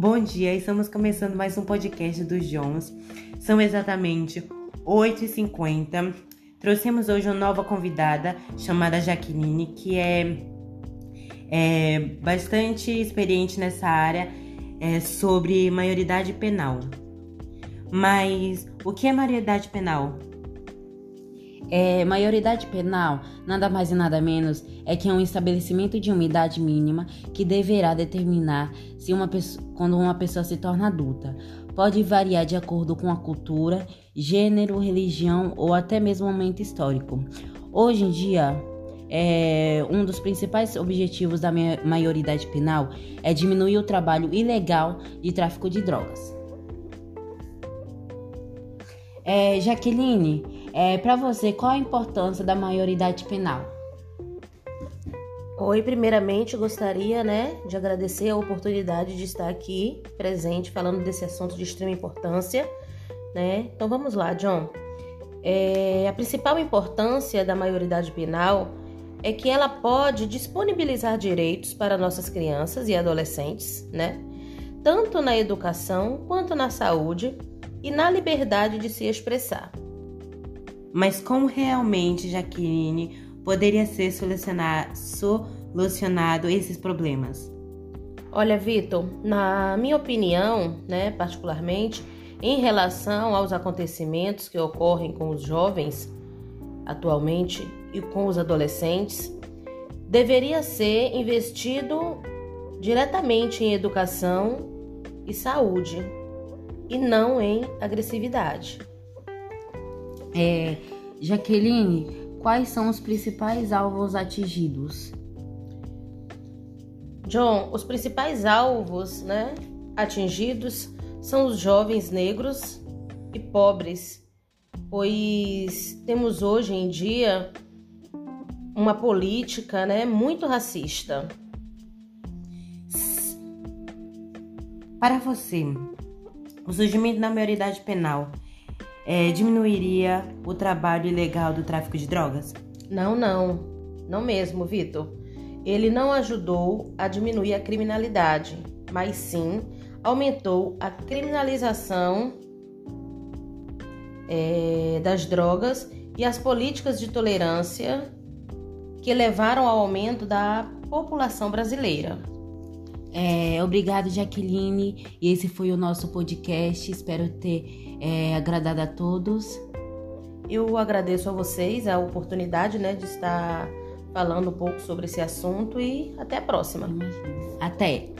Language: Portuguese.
Bom dia, estamos começando mais um podcast dos Jones. São exatamente 8h50. Trouxemos hoje uma nova convidada chamada Jaqueline, que é, é bastante experiente nessa área é, sobre maioridade penal. Mas o que é maioridade penal? É, maioridade penal nada mais e nada menos é que é um estabelecimento de uma idade mínima que deverá determinar se uma pessoa, quando uma pessoa se torna adulta. Pode variar de acordo com a cultura, gênero, religião ou até mesmo momento histórico. Hoje em dia, é, um dos principais objetivos da maioridade penal é diminuir o trabalho ilegal de tráfico de drogas. É, Jaqueline, é, para você, qual a importância da maioridade penal? Oi, primeiramente gostaria, né, de agradecer a oportunidade de estar aqui presente falando desse assunto de extrema importância, né? Então vamos lá, John. É, a principal importância da maioridade penal é que ela pode disponibilizar direitos para nossas crianças e adolescentes, né? Tanto na educação quanto na saúde e na liberdade de se expressar. Mas como realmente, Jaqueline, poderia ser solucionado esses problemas? Olha, Vitor, na minha opinião, né, particularmente, em relação aos acontecimentos que ocorrem com os jovens atualmente e com os adolescentes, deveria ser investido diretamente em educação e saúde e não em agressividade. É, Jaqueline, quais são os principais alvos atingidos? John, os principais alvos né, atingidos são os jovens negros e pobres, pois temos hoje em dia uma política né, muito racista. Para você, o surgimento da maioridade penal é, diminuiria o trabalho ilegal do tráfico de drogas? Não, não. Não mesmo, Vitor. Ele não ajudou a diminuir a criminalidade, mas sim aumentou a criminalização é, das drogas e as políticas de tolerância que levaram ao aumento da população brasileira. É, obrigado, Jaqueline. E esse foi o nosso podcast. Espero ter é, agradado a todos. Eu agradeço a vocês a oportunidade né, de estar falando um pouco sobre esse assunto e até a próxima. Até!